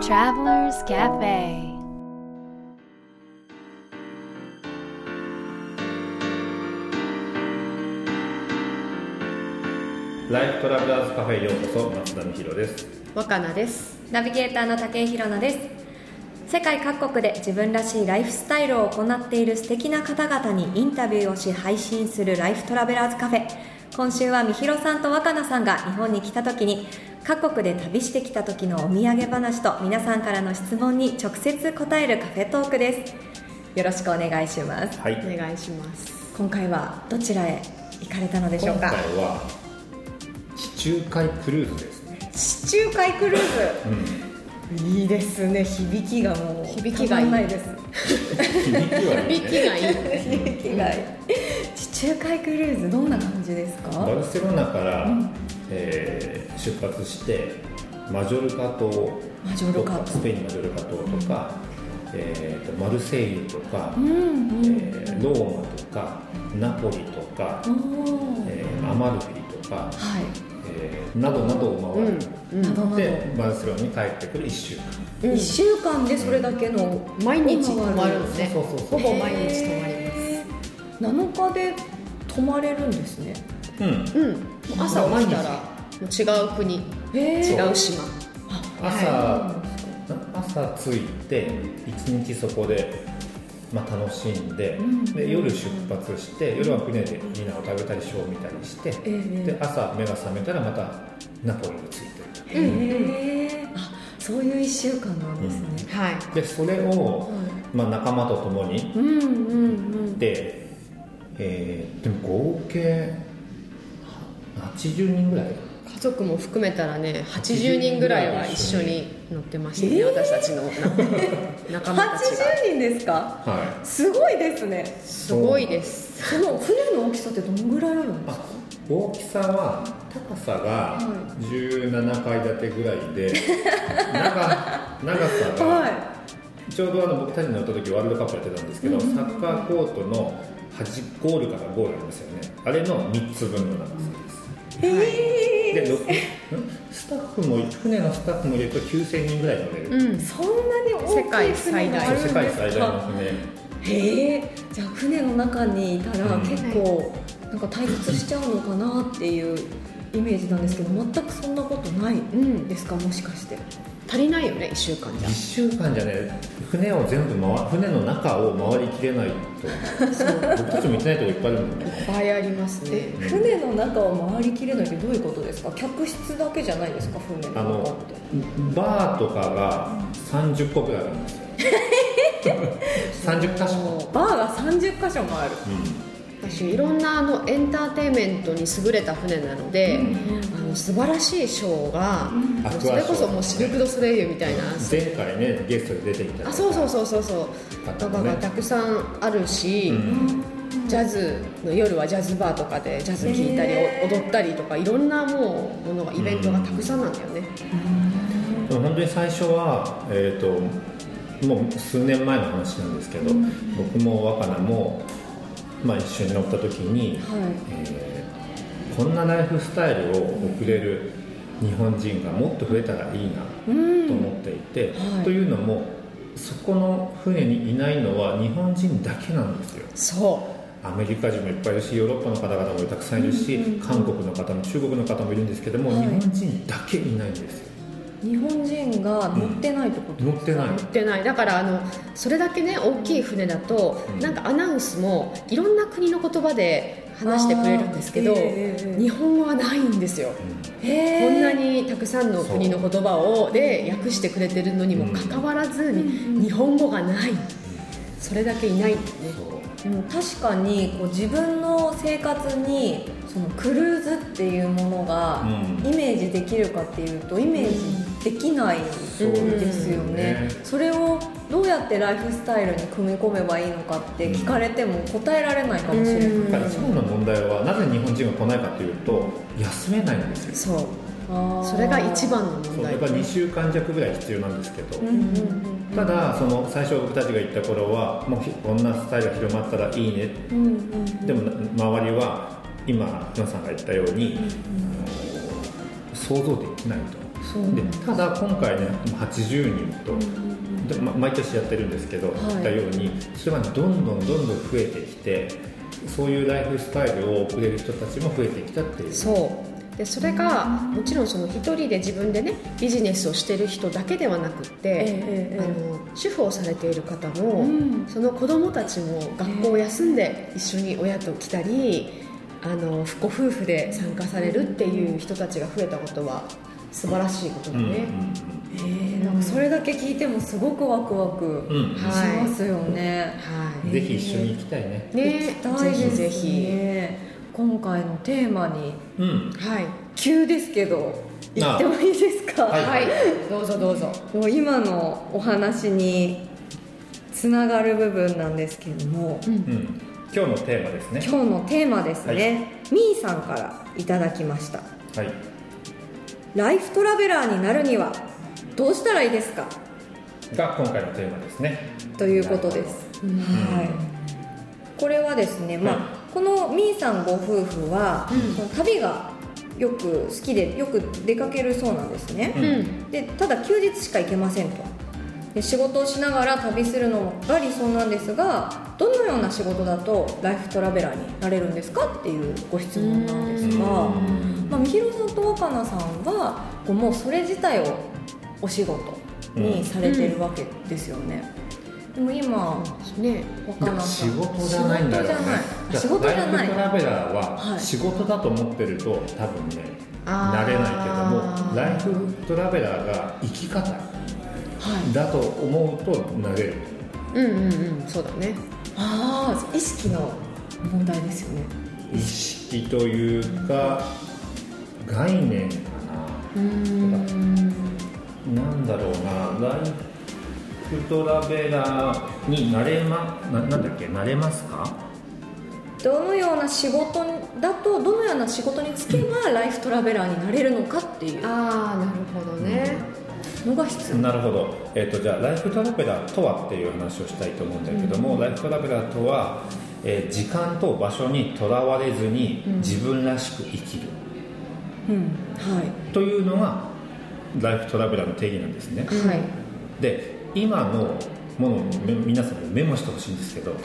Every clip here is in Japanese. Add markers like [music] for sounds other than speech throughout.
Travelers Cafe. ライフトラベラーズカフェへようこそ松田美弘です。若菜です。ナビゲーターの武井宏奈です。世界各国で自分らしいライフスタイルを行っている素敵な方々にインタビューをし配信するライフトラベラーズカフェ。今週はみひろさんと若菜さんが日本に来た時に各国で旅してきた時のお土産話と皆さんからの質問に直接答えるカフェトークです。よろしくお願いします。はい。お願いします。今回はどちらへ行かれたのでしょう今か回は地中海クルーズですね。地中海クルーうん。ズいいですね。響きがもう響きがいい。ないです。響きはいい響きねがいい。響きがいい。地中海クルーズどんな感じですか？バルセロナから、えー出発してマジョルカ島マジョルカ島。とかスペインマジョルカ島とか、えーとマルセイユとか、うんうん。えーローマとかナポリとか、えーアマルフィとか、はい。えーなどなどを回る、うんなどなど。でバルセロナに帰ってくる1週間。1週間でそれだけの毎日泊まるのね。そうそうそうほぼ毎日泊まりへー7日で泊まれるんですねうん。朝起きたら違う国。違う島。朝、朝着いて一日そこで、まあ、楽しんで,、で夜出発して夜は船でディナーを食べたりショーを見たりして、えで朝目が覚めたらまたナポリに着いてる。へえあそういう1週間なんですね、はい。でそれを、まあ、仲間と共にうんうんうん。で、えーでも合計80人ぐらい？家族も含めたらね80人ぐらいは一緒に乗ってましたね、私たちのな [laughs] 仲間たちが。80人ですか？はすごいですね。すごいです。その船の大きさってどのぐらいあるんですか？い大きさは高さが17階建てぐらいで [laughs] 長長さが、はちょうどあの僕たちの乗った時ワールドカップやってたんですけど、サッカーコートの端ゴールからゴールありますよね。あれの3つ分の長さです、い。へえでスタッフも船のスタッフも入れると9000人ぐらい乗れる、うん。そんなに大きい世界最大船。があるんですか世界最大の船。へえじゃあ船の中にいたらうん。結構なんか退屈しちゃうのかなっていうイメージなんですけど全くそんなことないうんですか？もしかして。足りないよね1週間じゃ。1週間じゃね船を全部回船の中を回りきれないと。[laughs] 僕たちも行ってないとこいっぱいあるんでいっぱいありますね。え船の中を回りきれないってどういうことですか？客室だけじゃないですか？船あのの中って。バーとかが30個ぐらいあるんですよ。[laughs] 30箇所、バーが30箇所もある私いろんなあのエンターテインメントに優れた船なので、あの素晴らしいショーが、アクアそれこそもうシルク・ドゥ・ソレイユみたいな、前回ねゲストで出てきたあそうそうそうそうそう。とかがたくさんあるし、ジャズの夜はジャズバーとかでジャズ聴いたり、踊ったりとかいろんなもうものがイベントがたくさんなんだよね、でも本当に最初は、えー、ともう数年前の話なんですけど、僕も若菜も、まあ、一緒に乗った時に、はい。えーこんなライフスタイルを送れる日本人がもっと増えたらいいなと思っていて、はい。というのもそこの船にいないのは日本人だけなんですよ。そアメリカ人もいっぱいいるしヨーロッパの方々もたくさんいるし、韓国の方も中国の方もいるんですけども、はい。日本人だけいないんですよ日本人が乗ってないってこと乗ってない。う売ってない。だからあのそれだけね大きい船だと、うん。なんかアナウンスもいろんな国の言葉で話してくれるんですけど、ええええ日本語はないんですよ、へー。こんなにたくさんの国の言葉をで訳してくれてるのにもかかわらずに、日本語がない、それだけいないんだよね。そう。でも確かにこう自分の生活にそのクルーズっていうものがうん。イメージできるかっていうとイメージできないそうですよね,、それをどうやってライフスタイルに組み込めばいいのかって聞かれても答えられないかもしれない、うん。だから一番の問題はなぜ日本人が来ないかというと休めないんですよ。そう。それが一番のそう問題やっぱ2週間弱ぐらい必要なんですけど、うんうんうんただその最初僕たちが行った頃はもうひこんなスタイルが広まったらいいね。うんうんでもな周りは今ひなさんが言ったように、あの想像できないと。そうでただ今回ね80人と、でま毎年やってるんですけど、はい。言ったようにそれがどんどんどんどん増えてきてそういうライフスタイルを送れる人たちも増えてきたっていう。そう。でそれがもちろんその一人で自分でねビジネスをしてる人だけではなくって、ええええ。あの主婦をされている方も、うん。その子供たちも学校を休んで一緒に親と来たり、あのご夫婦で参加されるっていう人たちが増えたことは素晴らしいことだうんうんね、えーなんかそれだけ聞いてもすごくワクワクしはいますよね、はい。ぜひ一緒に行きたいね。ね行きたいですぜひぜね。今回のテーマにうん。ひはい急ですけど言ってもいいですか、はい。はい、どうぞどうぞ。もう今のお話につながる部分なんですけれどもうん。今日のテーマですね。今日のテーマですね、はい。みーさんからいただきました。はいライフトラベラーになるにはどうしたらいいですか？が今回のテーマですね。ということです、はい、これはですね、まあはいこのみーさんご夫婦は、その旅がよく好きでよく出かけるそうなんですね、ううん。でただ休日しか行けませんと。で仕事をしながら旅するのが理想なんですがどのような仕事だとライフトラベラーになれるんですか？っていうご質問なんですが、まあ、みひろさんと若菜さんはこうもうそれ自体をお仕事にされてるわけですよね、でも今ね。若菜さん仕事じゃないんだろうね。仕事じゃない。仕事じゃない。ライフトラベラーははい。仕事だと思ってると多分ねなれないけどもライフトラベラーが生き方はい。だと思うとなれる。うんうんうんそうだね。ああ意識の問題ですよね。意識というか概念かうーんな。なんだろうな。ライフトラベラーになれまななんだっけ？なれますか？どのような仕事だとどのような仕事に就けばライフトラベラーになれるのかっていう。ああなるほどね、のが必要。なるほど、えー、とじゃあライフトラベラーとはっていう話をしたいと思うんだけども、ライフトラベラーとは、えー時間と場所にとらわれずに自分らしく生きる。うんはい。というのがライフトラベラーの定義なんですね、はい。で今のものをめ皆さんにメモしてほしいんですけどはい。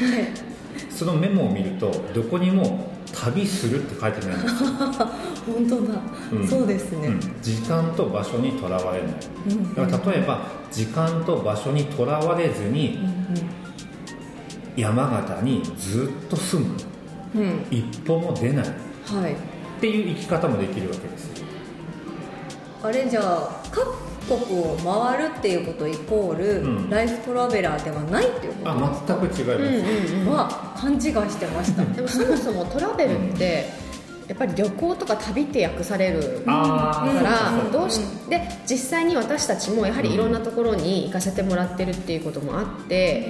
そのメモを見るとどこにも「旅する」って書いてないんですよ、[laughs] 本当だ、うん。そうですね、うん。時間と場所にとらわれない。うんだから例えば時間と場所にとらわれずに山形にずっと住む。うん。うん一歩も出ない。っはいていう生き方もできるわけですよ。あれじゃあ各国を回るっていうことイコール、うん。ライフトラベラーではないっていうこと？あ全く違います、うんうんうん。は勘違いしてました。でもそもそもトラベルってやっぱり旅行とか旅って訳されるからどうしうで実際に私たちもやはりいろんなところに行かせてもらってるっていうこともあって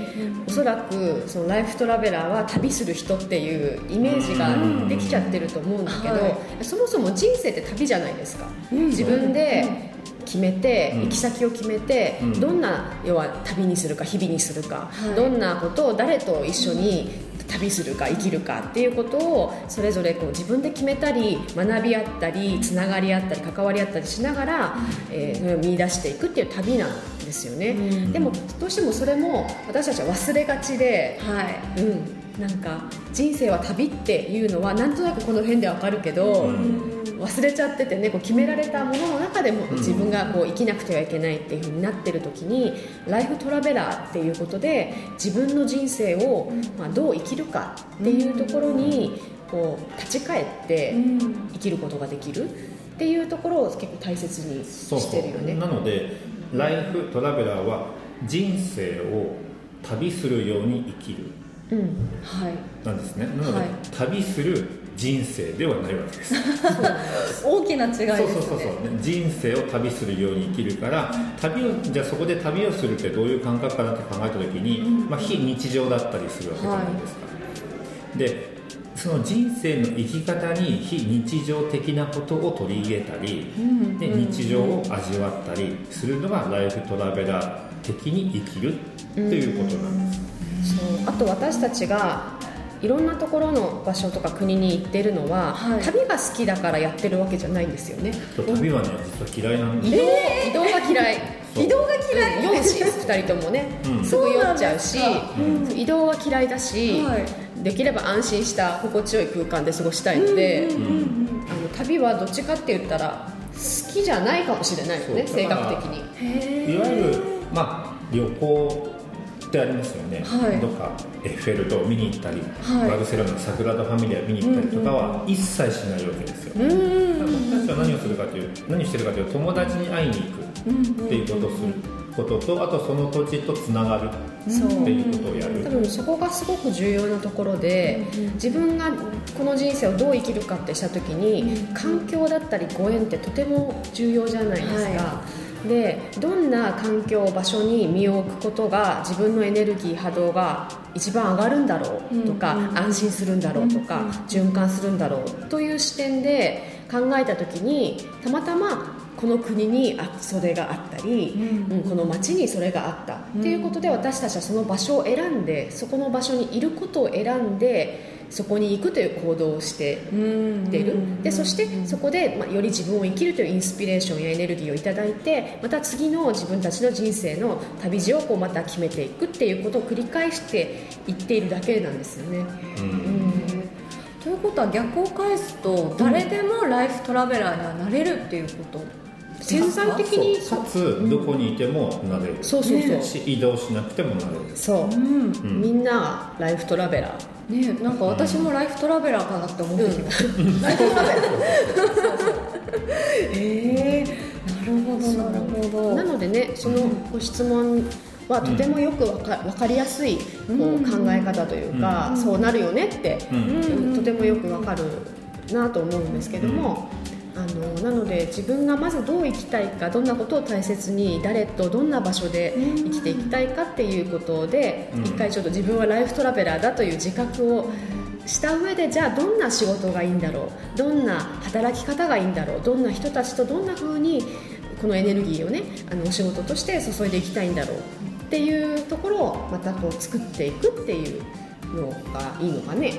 おそらくそのライフトラベラーは旅する人っていうイメージができちゃってると思うんだけど、はそもそも人生って旅じゃないですか、うん自分で決めて、うん。行き先を決めて、うん。どんな要は旅にするか日々にするか、はい。どんなことを誰と一緒に旅するか生きるかっていうことをそれぞれこう自分で決めたり学び合ったりつながり合ったり関わり合ったりしながら、えーそれを見出していくっていう旅なんですよね、うん。でもどうしてもそれも私たちは忘れがちで、はい。うん、なんか人生は旅っていうのはなんとなくこの辺でわかるけど、うん。忘れちゃっててねこう決められたものの中でもうん。自分がこう生きなくてはいけないっていう風になってる時にライフトラベラーっていうことで自分の人生を、まあ、どう生きるかっていうところにこう立ち返って生きることができるっていうところを結構大切にしてるよね。なのでライフトラベラーは人生を旅するように生きるうん。はい。なんですね。なので、はい。旅する人生ではないわけです。[laughs] 大きな違いですね。そうそうそうそう。人生を旅するように生きるから旅をじゃあそこで旅をするってどういう感覚かなって考えた時に、まあ、非日常だったりするわけじゃないですか、でその人生の生き方に非日常的なことを取り入れたり、ん。で日常を味わったりするのがライフトラベラー的に生きるということなんです、そう。あと私たちがいろんなところの場所とか国に行ってるのは、はい。旅が好きだからやってるわけじゃないんですよね。旅はね実は嫌いなんで移す動,、移動が嫌い。移動が嫌い。酔うし2人ともね、うん。すぐ酔っちゃうしそうなん移動は嫌いだし、はい。できれば安心した心地よい空間で過ごしたいので、うんうんうんあの旅はどっちかって言ったら好きじゃないかもしれないよね性格的に。いわゆるまあ旅行ってありますよね、はい。どっかエッフェル塔を見に行ったり、はい。バルセロナのサグラダ・ファミリア見に行ったりとかは一切しないわけですよ、うん僕たちは何をするかという何をしてるかというと友達に会いに行くっていうことをすることとあとその土地とつながるっていうことをやる。多分そこがすごく重要なところで、自分がこの人生をどう生きるかってした時に、環境だったりご縁ってとても重要じゃないですか、はでどんな環境場所に身を置くことが自分のエネルギー波動が一番上がるんだろうとか、うん。うん安心するんだろうとか、循環するんだろうという視点で考えた時にたまたまこの国にあそれがあったり、うん。うんこの町にそれがあった、っていうことで私たちはその場所を選んでそこの場所にいることを選んでそこに行くという行動をしてうんっているでそしてそこで、まあ、より自分を生きるというインスピレーションやエネルギーをいただいてまた次の自分たちの人生の旅路をこうまた決めていくっていうことを繰り返していっているだけなんですよね。うん。うん。ということは逆を返すと誰でもライフトラベラーにはなれるっていうこと潜在的にかつどこにいてもなれる、そうそうそう、し移動しなくてもなれる。そう、うん。うんみんながライフトラベラー。ねなんか私もライフトラベラーかなって思ってきました、ライフトラベラー。へえなるほどなるほど。なのでねそのご質問はとてもよくわか分かりやすいこう考え方というか、そうなるよねって、うん。うん。とてもよくわかるなと思うんですけども、あのなので自分がまずどう生きたいかどんなことを大切に誰とどんな場所で生きていきたいかっていうことで、うん。一回ちょっと自分はライフトラベラーだという自覚をした上でじゃあどんな仕事がいいんだろうどんな働き方がいいんだろうどんな人たちとどんな風にこのエネルギーをねあのお仕事として注いでいきたいんだろうっていうところをまたこう作っていくっていうのがいいのかね。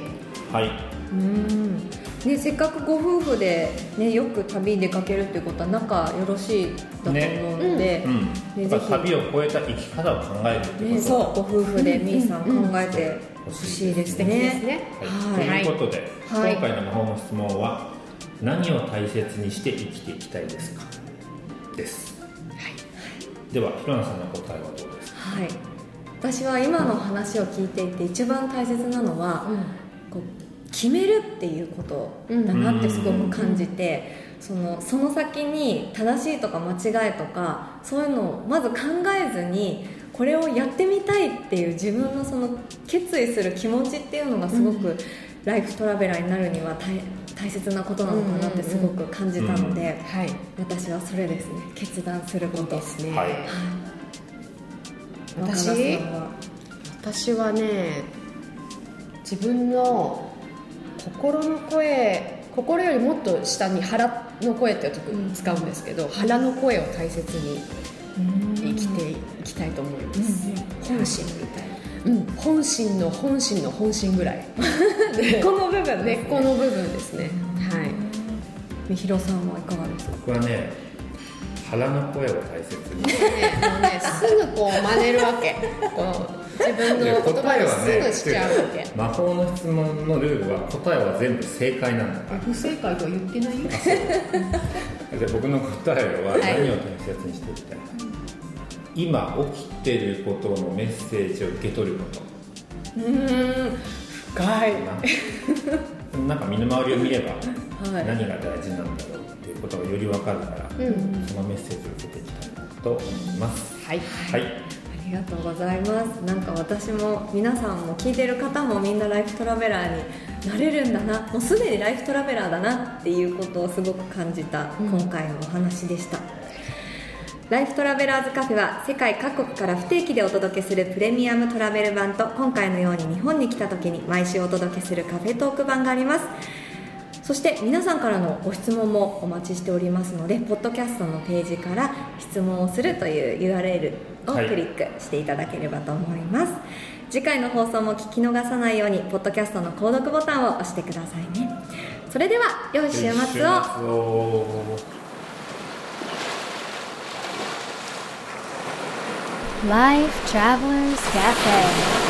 はい。うんね、せっかくご夫婦で、ね、よく旅に出かけるっていうことは仲よろしいだと思うので、うん。ね旅を超えた生き方を考えるってね、こと。そうご夫婦でみーさん考えてほしいですね。ね。はい、ということで、はい。今回の魔法の質問は何を大切にして生きていきたいですか？です、ではひろなさんの答えはどうですか？はい、私は今の話を聞いていて一番大切なのは、こう決めるっていうことだなってすごく感じて、そのその先に正しいとか間違いとかそういうのをまず考えずにこれをやってみたいっていう自分のその決意する気持ちっていうのがすごく、ライフトラベラーになるには大大切なことなのかなってすごく感じたので、はい。私はそれですね。決断すること。ですね。はい。私？私はね自分の心の声心よりもっと下に腹の声ってよく使うんですけど、腹の声を大切に生きていきたいと思います、本心みたいな、うん、本心の本心の本心ぐらい。[laughs] 根っこの部分根っこの部分ですね。はい。みひろさんはいかがですか？僕はね腹の声を大切に。ねもうねすぐこう真似るわけ。こう自分の言葉にすぐしちゃうわけ。魔法の質問のルールは答えは全部正解なんだから。不正解とは言ってないよ。[laughs] で僕の答えははい。何を大切にしていきたいか、今起きてることのメッセージを受け取ること。うーん深い。な。なんか身の回りを見ればはい。何が大事なんだろうっていうことがより分かるから、うん。そのメッセージを受けていきたいなと思います。はい。はいがとうございます。なんか私も皆さんも聞いてる方もみんなライフトラベラーになれるんだな。もうすでにライフトラベラーだなっていうことをすごく感じた今回のお話でした、ライフトラベラーズカフェは世界各国から不定期でお届けするプレミアムトラベル版と今回のように日本に来た時に毎週お届けするカフェトーク版がありますそして皆さんからのご質問もお待ちしておりますのでポッドキャストのページから質問をするという URL をクリックしていただければと思います、はい、次回の放送も聞き逃さないようにポッドキャストの購読ボタンを押してくださいね。それでは良い週末を「Life Travelers Cafe」